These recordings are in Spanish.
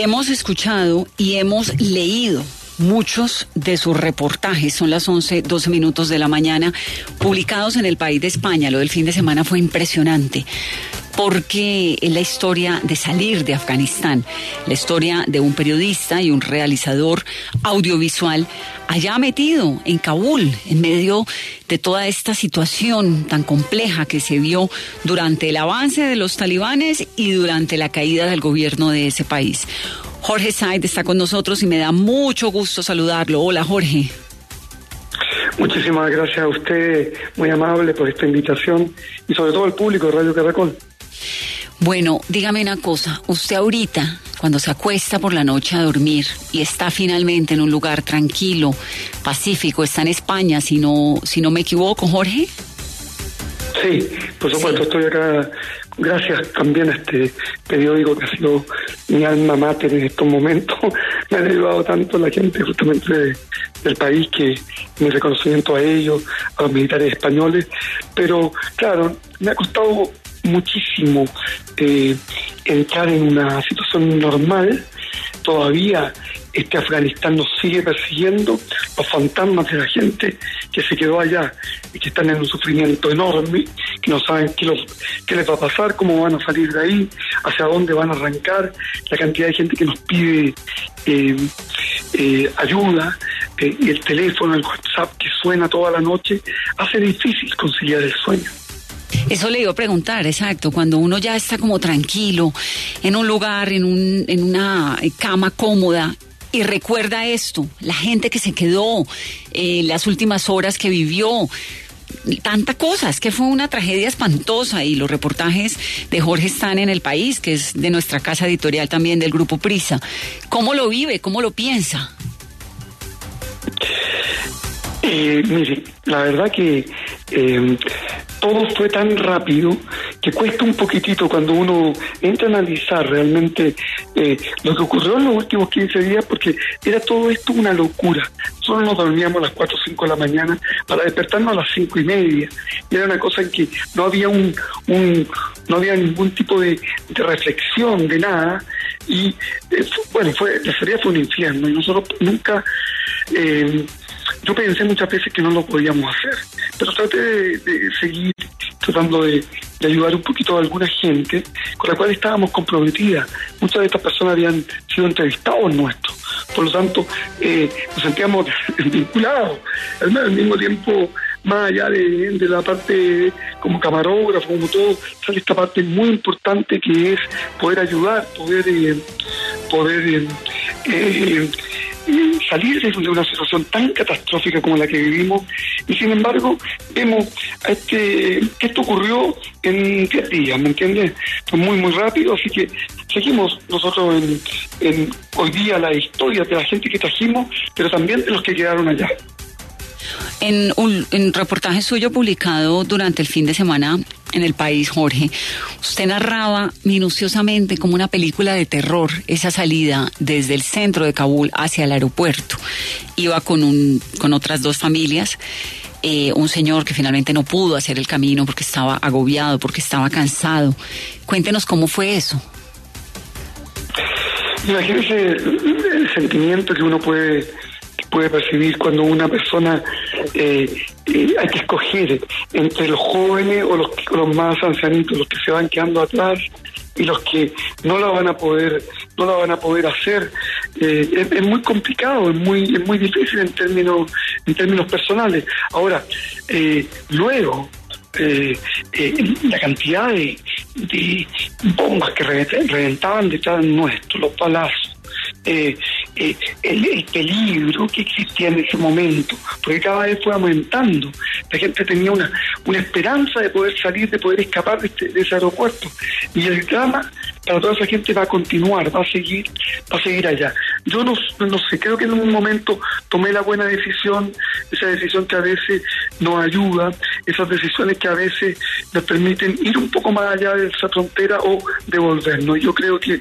Hemos escuchado y hemos leído muchos de sus reportajes, son las 11, 12 minutos de la mañana, publicados en el país de España. Lo del fin de semana fue impresionante porque es la historia de salir de Afganistán, la historia de un periodista y un realizador audiovisual allá metido en Kabul, en medio de toda esta situación tan compleja que se vio durante el avance de los talibanes y durante la caída del gobierno de ese país. Jorge Said está con nosotros y me da mucho gusto saludarlo. Hola Jorge. Muchísimas gracias a usted, muy amable por esta invitación y sobre todo al público de Radio Caracol. Bueno, dígame una cosa, usted ahorita, cuando se acuesta por la noche a dormir y está finalmente en un lugar tranquilo, pacífico, está en España, si no, si no me equivoco, Jorge. Sí, por supuesto, estoy acá gracias también a este periódico que ha sido mi alma mater en estos momentos. Me ha ayudado tanto la gente justamente del país que mi reconocimiento a ellos, a los militares españoles. Pero claro, me ha costado muchísimo eh, entrar en una situación normal. Todavía este Afganistán nos sigue persiguiendo, los fantasmas de la gente que se quedó allá y que están en un sufrimiento enorme, que no saben qué, los, les va a pasar, cómo van a salir de ahí, hacia dónde van a arrancar, la cantidad de gente que nos pide eh, eh, ayuda, y el teléfono, el WhatsApp que suena toda la noche, hace difícil conciliar el sueño. Eso le iba a preguntar, exacto, cuando uno ya está como tranquilo, en un lugar, en, un, en una cama cómoda, y recuerda esto, la gente que se quedó, eh, las últimas horas que vivió, tanta cosas, que fue una tragedia espantosa y los reportajes de Jorge están en el país, que es de nuestra casa editorial también del Grupo Prisa. ¿Cómo lo vive? ¿Cómo lo piensa? Eh, mire, la verdad que eh, todo fue tan rápido que cuesta un poquitito cuando uno entra a analizar realmente eh, lo que ocurrió en los últimos 15 días, porque era todo esto una locura. Solo nos dormíamos a las 4 o 5 de la mañana para despertarnos a las 5 y media. Y era una cosa en que no había un, no había ningún tipo de, reflexión de nada. Y bueno, fue, la salida fue un infierno y nosotros nunca eh, yo pensé muchas veces que no lo podíamos hacer, pero traté de, seguir tratando de, ayudar un poquito a alguna gente con la cual estábamos comprometidas. Muchas de estas personas habían sido entrevistados nuestros, por lo tanto eh, nos sentíamos vinculados. Al mismo tiempo, más allá de, la parte como camarógrafo, como todo, sale esta parte muy importante que es poder ayudar, poder, eh, poder eh, salir de una situación tan catastrófica como la que vivimos y sin embargo vemos este que esto ocurrió en 10 días, ¿me entiendes? Muy muy rápido, así que seguimos nosotros en, hoy día la historia de la gente que trajimos, pero también de los que quedaron allá. En un, en reportaje suyo publicado durante el fin de semana en el país, Jorge, usted narraba minuciosamente como una película de terror esa salida desde el centro de Kabul hacia el aeropuerto. Iba con, un, con otras dos familias. Eh, un señor que finalmente no pudo hacer el camino porque estaba agobiado, porque estaba cansado. Cuéntenos cómo fue eso. Imagínese el sentimiento que uno puede puede percibir cuando una persona eh, eh, hay que escoger entre los jóvenes o los, más ancianitos, los que se van quedando atrás y los que no la van a poder no la van a poder hacer. Eh, es, muy complicado es muy es muy difícil en términos en términos personales. Ahora luego la cantidad de, de bombas que reventaban detrás nuestro, los palazos, eh, el, peligro que existía en ese momento, porque cada vez fue aumentando. La gente tenía una, una esperanza de poder salir, de poder escapar de, este, ese aeropuerto. Y el drama para toda esa gente va a continuar, va a seguir, va a seguir allá. Yo no, no sé, creo que en un momento tomé la buena decisión, esa decisión que a veces nos ayuda, esas decisiones que a veces nos permiten ir un poco más allá de esa frontera o devolvernos. Yo creo que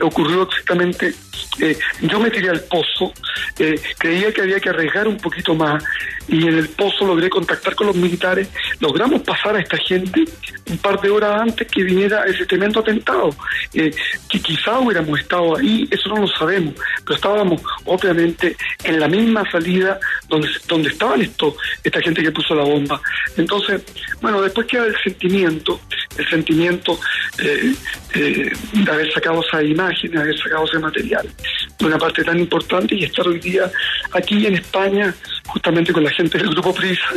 ocurrió exactamente, eh, yo me tiré al pozo, eh, creía que había que arriesgar un poquito más y en el pozo logré contactar con los militares, logramos pasar a esta gente un par de horas antes que viniera ese tremendo atentado, eh, que quizá hubiéramos estado ahí, eso no lo sabemos, pero estábamos obviamente en la misma salida donde, donde estaban esto, esta gente que puso la bomba. Entonces, bueno, después queda el sentimiento, el sentimiento de haber sacado esa imagen, de haber sacado ese material, de una parte tan importante y estar hoy día aquí en España, justamente con la gente del Grupo Prisa,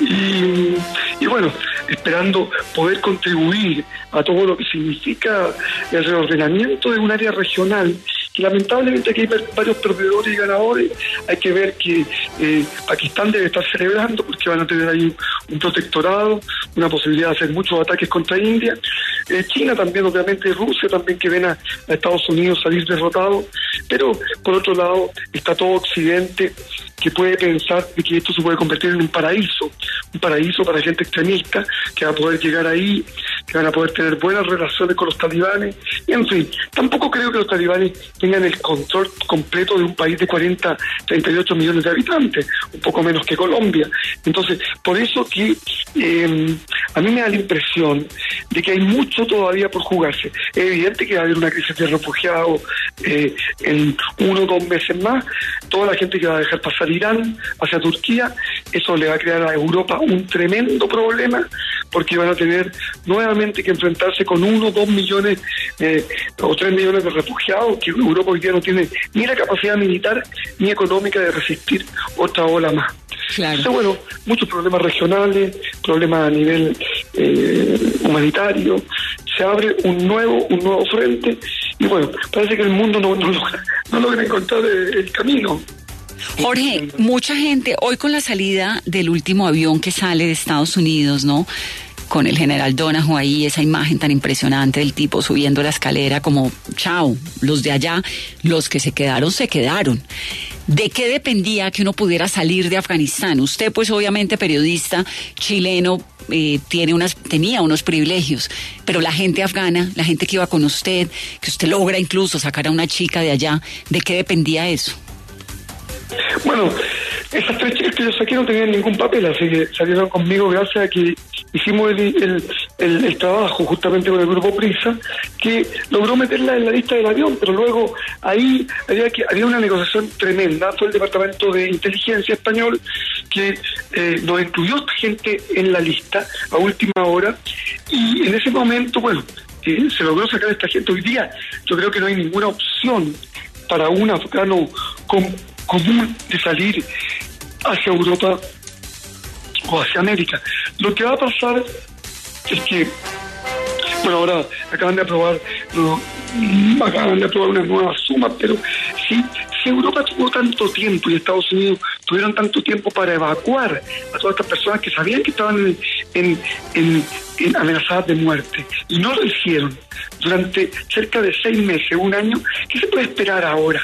y, y bueno, esperando poder contribuir a todo lo que significa el reordenamiento de un área regional lamentablemente aquí hay varios perdedores y ganadores. Hay que ver que eh, Pakistán debe estar celebrando porque van a tener ahí un protectorado, una posibilidad de hacer muchos ataques contra India. Eh, China también, obviamente, Rusia también que ven a, Estados Unidos salir derrotado. Pero por otro lado está todo Occidente que puede pensar de que esto se puede convertir en un paraíso, un paraíso para gente extremista que va a poder llegar ahí, que van a poder tener buenas relaciones con los talibanes. Y en fin, tampoco creo que los talibanes tengan el control completo de un país de 40, 38 millones de habitantes, un poco menos que Colombia. Entonces, por eso que eh, a mí me da la impresión de que hay mucho todavía por jugarse. Es evidente que va a haber una crisis de refugiados eh, en uno o dos meses más. Toda la gente que va a dejar pasar Irán hacia Turquía, eso le va a crear a Europa un tremendo problema porque van a tener nuevamente que enfrentarse con uno, dos millones eh, o tres millones de refugiados que Europa hoy día no tiene ni la capacidad militar ni económica de resistir otra ola más. Entonces, bueno, muchos problemas regionales, problemas a nivel eh, humanitario, se abre un nuevo, un nuevo frente y bueno, parece que el mundo no, no, logra, no logra encontrar el camino. Jorge, mucha gente, hoy con la salida del último avión que sale de Estados Unidos, ¿no? Con el general Donahoe ahí, esa imagen tan impresionante del tipo subiendo la escalera como, chao, los de allá, los que se quedaron, se quedaron. ¿De qué dependía que uno pudiera salir de Afganistán? Usted, pues obviamente periodista chileno, eh, tiene unas, tenía unos privilegios, pero la gente afgana, la gente que iba con usted, que usted logra incluso sacar a una chica de allá, ¿de qué dependía eso? Bueno, esas tres chicas que yo saqué no tenían ningún papel, así que salieron conmigo gracias a que hicimos el, el, trabajo justamente con el grupo Prisa, que logró meterla en la lista del avión, pero luego ahí había, que, había una negociación tremenda, fue el Departamento de Inteligencia español que eh, nos incluyó gente en la lista a última hora, y en ese momento, bueno, eh, se logró sacar a esta gente. Hoy día yo creo que no hay ninguna opción para un afgano con común de salir hacia Europa o hacia América. Lo que va a pasar es que, bueno, ahora acaban de aprobar, acaban de aprobar una nueva suma, pero si, si Europa tuvo tanto tiempo y Estados Unidos tuvieron tanto tiempo para evacuar a todas estas personas que sabían que estaban en amenazadas de muerte y no lo hicieron durante cerca de seis meses, un año, ¿qué se puede esperar ahora?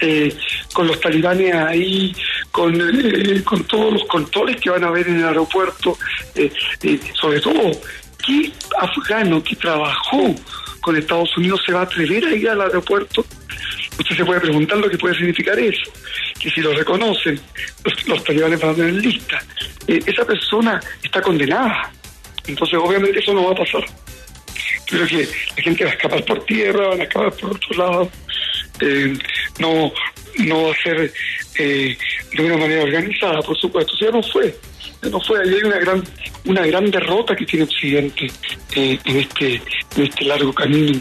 Eh, con los talibanes ahí, con, eh, con todos los controles que van a haber en el aeropuerto, eh, sobre todo, ¿qué afgano que trabajó con Estados Unidos se va a atrever a ir al aeropuerto? Usted se puede preguntar lo que puede significar eso, que si lo reconocen, los, talibanes van a tener lista. esa persona está condenada, entonces obviamente eso no va a pasar. Creo que la gente va a escapar por tierra, van a escapar por otro lado. Eh, no, no va a ser eh, de una manera organizada, por supuesto. ya no fue, ya no fue. Ahí hay una gran, una gran derrota que tiene Occidente eh, en este, en este largo camino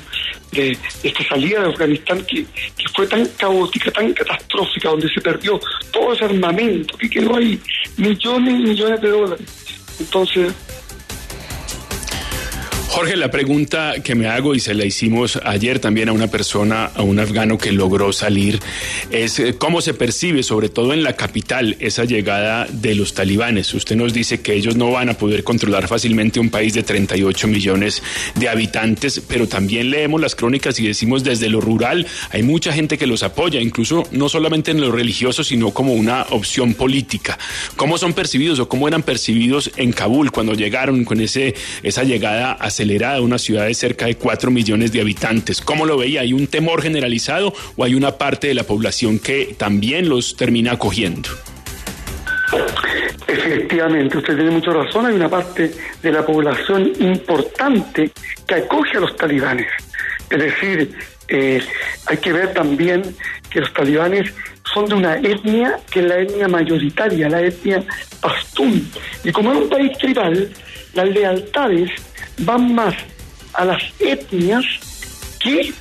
de, esta salida de Afganistán que, que fue tan caótica, tan catastrófica, donde se perdió todo ese armamento que quedó ahí, millones y millones de dólares. Entonces, Jorge, la pregunta que me hago y se la hicimos ayer también a una persona, a un afgano que logró salir, es eh, cómo se percibe, sobre todo en la capital, esa llegada de los talibanes. Usted nos dice que ellos no van a poder controlar fácilmente un país de 38 millones de habitantes, pero también leemos las crónicas y decimos desde lo rural hay mucha gente que los apoya, incluso no solamente en lo religioso, sino como una opción política. ¿Cómo son percibidos o cómo eran percibidos en Kabul cuando llegaron con ese, esa llegada acelerada una ciudad de cerca de 4 millones de habitantes? ¿Cómo lo veía? ¿Hay un temor generalizado o hay una parte de la población que también los termina acogiendo? Efectivamente, usted tiene mucha razón, hay una parte de la población importante que acoge a los talibanes. Es decir, eh, hay que ver también que los talibanes son de una etnia que es la etnia mayoritaria, la etnia pastún. Y como es un país tribal, las lealtades van más a las etnias que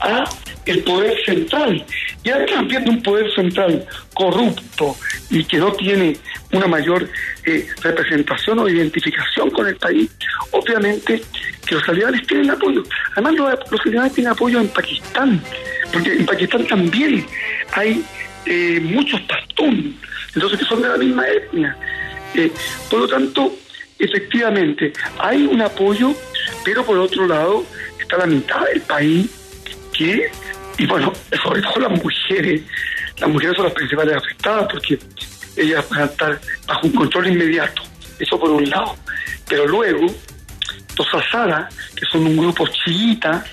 a el poder central. Y además viendo un poder central corrupto y que no tiene una mayor eh, representación o identificación con el país, obviamente que los talibanes tienen apoyo. Además los, los talibanes tienen apoyo en Pakistán, porque en Pakistán también hay eh, muchos pastún, entonces que son de la misma etnia. Eh, por lo tanto, efectivamente, hay un apoyo, pero por otro lado está la mitad del país que, y bueno, sobre todo las mujeres, las mujeres son las principales afectadas porque ellas van a estar bajo un control inmediato, eso por un lado. Pero luego, los Azara, que son un grupo chiita,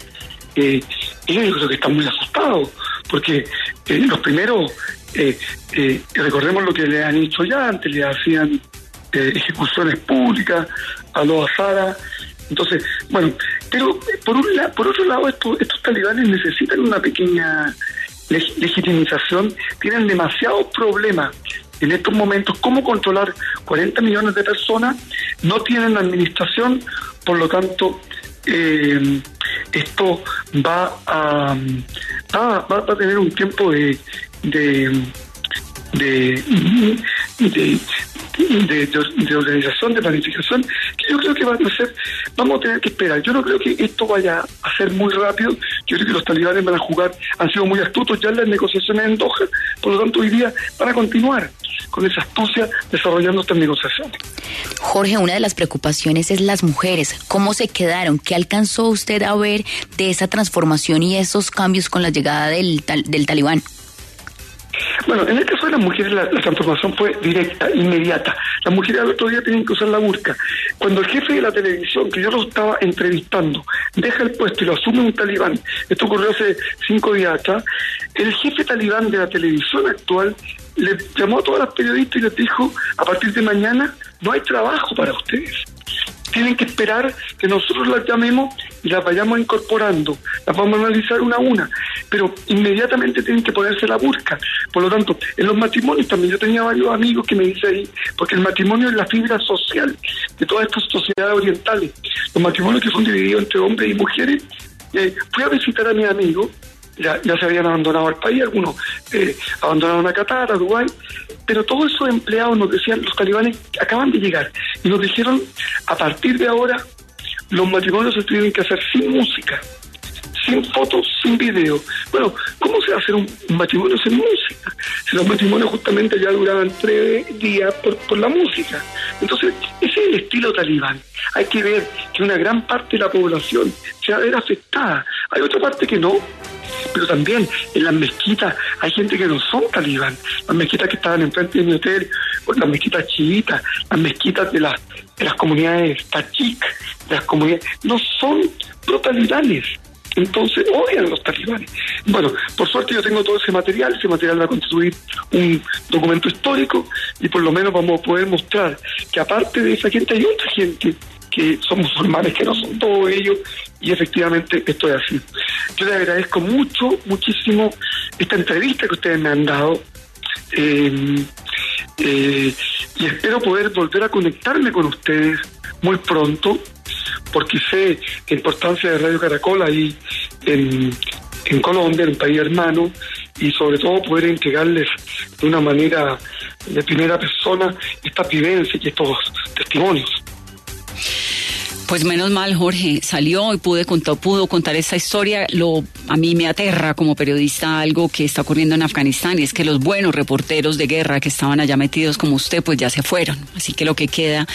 eh, ellos yo creo que están muy asustados, porque eh, los primeros, eh, eh, recordemos lo que le han dicho ya antes, le hacían eh, ejecuciones públicas a los Azara. Entonces, bueno, pero por un por otro lado, estos, estos talibanes necesitan una pequeña leg- legitimización, tienen demasiados problemas en estos momentos. ¿Cómo controlar 40 millones de personas? No tienen administración, por lo tanto, eh, esto va a, va, va a tener un tiempo de, de, de, organización, de planificación, que yo creo que van a ser, vamos a tener que esperar. Yo no creo que esto vaya a ser muy rápido, yo creo que los talibanes van a jugar, han sido muy astutos ya en las negociaciones en Doha, por lo tanto hoy día van a continuar con esa astucia desarrollando estas negociaciones. Jorge, una de las preocupaciones es las mujeres. ¿Cómo se quedaron? ¿Qué alcanzó usted a ver de esa transformación y esos cambios con la llegada del, del talibán? Bueno, en el caso de las mujeres la, la transformación fue directa, inmediata. Las mujeres al otro día tenían que usar la burka. Cuando el jefe de la televisión, que yo lo estaba entrevistando, deja el puesto y lo asume un talibán, esto ocurrió hace cinco días atrás, el jefe talibán de la televisión actual le llamó a todas las periodistas y les dijo, a partir de mañana no hay trabajo para ustedes. Tienen que esperar que nosotros las llamemos y las vayamos incorporando. Las vamos a analizar una a una. Pero inmediatamente tienen que ponerse la burka. Por lo tanto, en los matrimonios también yo tenía varios amigos que me dicen ahí, porque el matrimonio es la fibra social de todas estas sociedades orientales. Los matrimonios que son divididos entre hombres y mujeres. Eh, fui a visitar a mi amigo ya, ya se habían abandonado el país, algunos eh, abandonaron a Qatar, a Dubái, pero todos esos empleados nos decían, los talibanes acaban de llegar, y nos dijeron, a partir de ahora, los matrimonios se tienen que hacer sin música, sin fotos, sin video. Bueno, ¿cómo se va a hacer un matrimonio sin música? Si los matrimonios justamente ya duraban tres días por, por la música. Entonces, ese es el estilo talibán. Hay que ver que una gran parte de la población se va a ver afectada. Hay otra parte que no. Pero también en las mezquitas hay gente que no son talibán. Las mezquitas que estaban enfrente de mi hotel, o las mezquitas chiitas, las mezquitas de las, de las comunidades tachik, de las comunidades, no son pro-talibanes. Entonces odian a los talibanes. Bueno, por suerte yo tengo todo ese material, ese material va a constituir un documento histórico y por lo menos vamos a poder mostrar que aparte de esa gente hay otra gente que son musulmanes, que no son todos ellos, y efectivamente esto es así. Yo les agradezco mucho, muchísimo esta entrevista que ustedes me han dado. eh, eh, y espero poder volver a conectarme con ustedes muy pronto, porque sé la importancia de Radio Caracol ahí en, en Colombia, en un país hermano, y sobre todo poder entregarles de una manera de primera persona esta vivencia y estos testimonios. Pues menos mal, Jorge, salió y pude contar, pudo contar esta historia. Lo, a mí me aterra como periodista algo que está ocurriendo en Afganistán y es que los buenos reporteros de guerra que estaban allá metidos como usted, pues ya se fueron. Así que lo que queda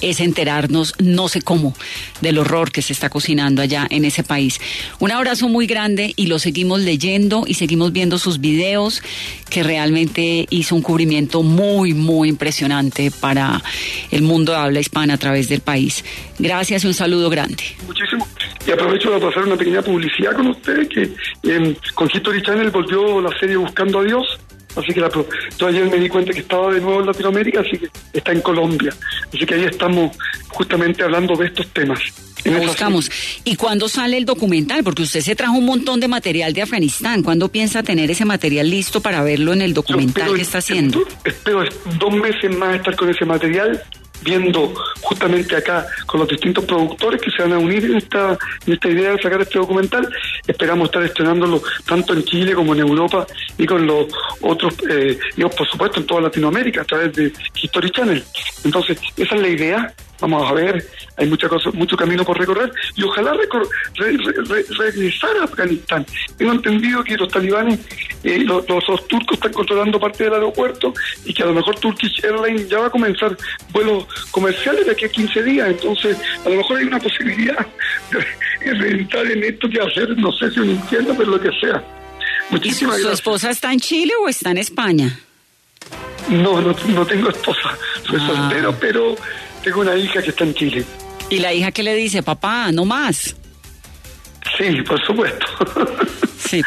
es enterarnos, no sé cómo, del horror que se está cocinando allá en ese país. Un abrazo muy grande y lo seguimos leyendo y seguimos viendo sus videos que realmente hizo un cubrimiento muy, muy impresionante para el mundo de habla hispana a través del país. Gracias y un saludo grande. Muchísimo. Y aprovecho para pasar una pequeña publicidad con ustedes, que en, con History Channel volvió la serie Buscando a Dios. Así que la, yo ayer me di cuenta que estaba de nuevo en Latinoamérica, así que está en Colombia. Así que ahí estamos justamente hablando de estos temas. Lo buscamos. ¿Y cuándo sale el documental? Porque usted se trajo un montón de material de Afganistán. ¿Cuándo piensa tener ese material listo para verlo en el documental que está haciendo? Espero dos meses más estar con ese material viendo justamente acá con los distintos productores que se van a unir en esta, en esta idea de sacar este documental. Esperamos estar estrenándolo tanto en Chile como en Europa y con los otros, eh, y por supuesto en toda Latinoamérica a través de History Channel. Entonces, esa es la idea. Vamos a ver, hay mucha cosa, mucho camino por recorrer y ojalá regresar a Afganistán. Tengo entendido que los talibanes, eh, los, turcos están controlando parte del aeropuerto y que a lo mejor Turkish Airlines ya va a comenzar vuelos comerciales de aquí a 15 días. Entonces, a lo mejor hay una posibilidad de, entrar en esto que hacer, no sé si un infierno, pero lo que sea. Muchísimas ¿Su, ¿Su esposa está en Chile o está en España? No, no, no tengo esposa, soy ah. soltero, pero tengo una hija que está en Chile. ¿Y la hija qué le dice? Papá, no más. Sí, por supuesto. Sí,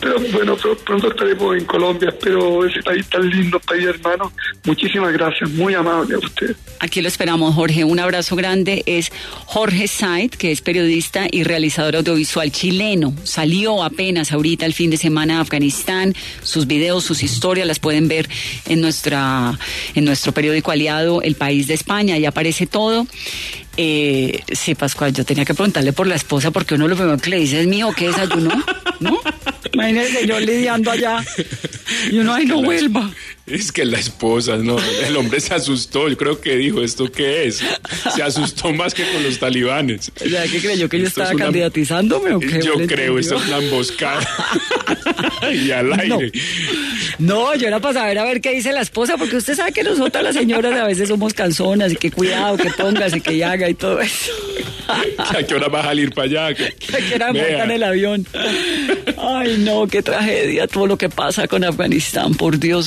pero... bueno, pronto estaremos en Colombia, pero ese país tan lindo, país hermano. Muchísimas gracias, muy amable a usted. Aquí lo esperamos, Jorge. Un abrazo grande. Es Jorge Said, que es periodista y realizador audiovisual chileno. Salió apenas ahorita el fin de semana a Afganistán. Sus videos, sus historias las pueden ver en nuestra en nuestro periódico aliado El País de España. Y aparece todo. Eh, sí, Pascual, yo tenía que preguntarle por la esposa porque uno lo primero que le dice es mío, ¿qué desayunó? ¿No? Imagínese yo lidiando allá y uno, ay, no vuelva. Es que la esposa, no, el hombre se asustó, yo creo que dijo, ¿esto qué es? Se asustó más que con los talibanes. O sea, ¿qué creyó que yo estaba candidatizándome o qué? Yo creo, esto es una emboscada. y al aire. No. yo era para saber a ver qué dice la esposa, porque usted sabe que nosotras las señoras a veces somos canzonas y que cuidado, que pongas y que haga y todo eso. ¿A qué hora va a salir para allá? ¿A qué hora en el avión? Ay, no, qué tragedia todo lo que pasa con Afganistán. Por Dios,